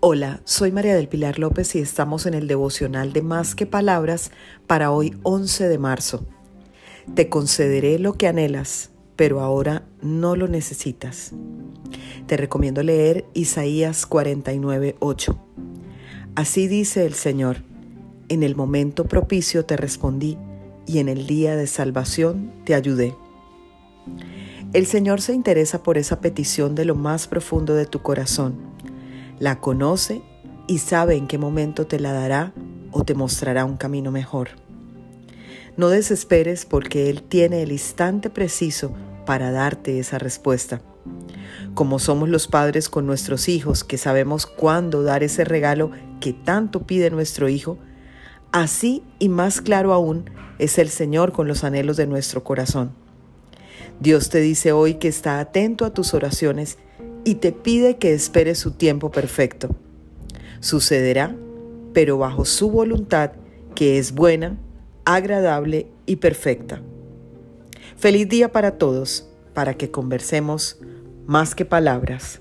Hola, soy María del Pilar López y estamos en el devocional de Más que Palabras para hoy 11 de marzo. Te concederé lo que anhelas, pero ahora no lo necesitas. Te recomiendo leer Isaías 49, 8. Así dice el Señor, en el momento propicio te respondí y en el día de salvación te ayudé. El Señor se interesa por esa petición de lo más profundo de tu corazón la conoce y sabe en qué momento te la dará o te mostrará un camino mejor. No desesperes porque Él tiene el instante preciso para darte esa respuesta. Como somos los padres con nuestros hijos que sabemos cuándo dar ese regalo que tanto pide nuestro hijo, así y más claro aún es el Señor con los anhelos de nuestro corazón. Dios te dice hoy que está atento a tus oraciones y te pide que esperes su tiempo perfecto. Sucederá, pero bajo su voluntad, que es buena, agradable y perfecta. Feliz día para todos, para que conversemos más que palabras.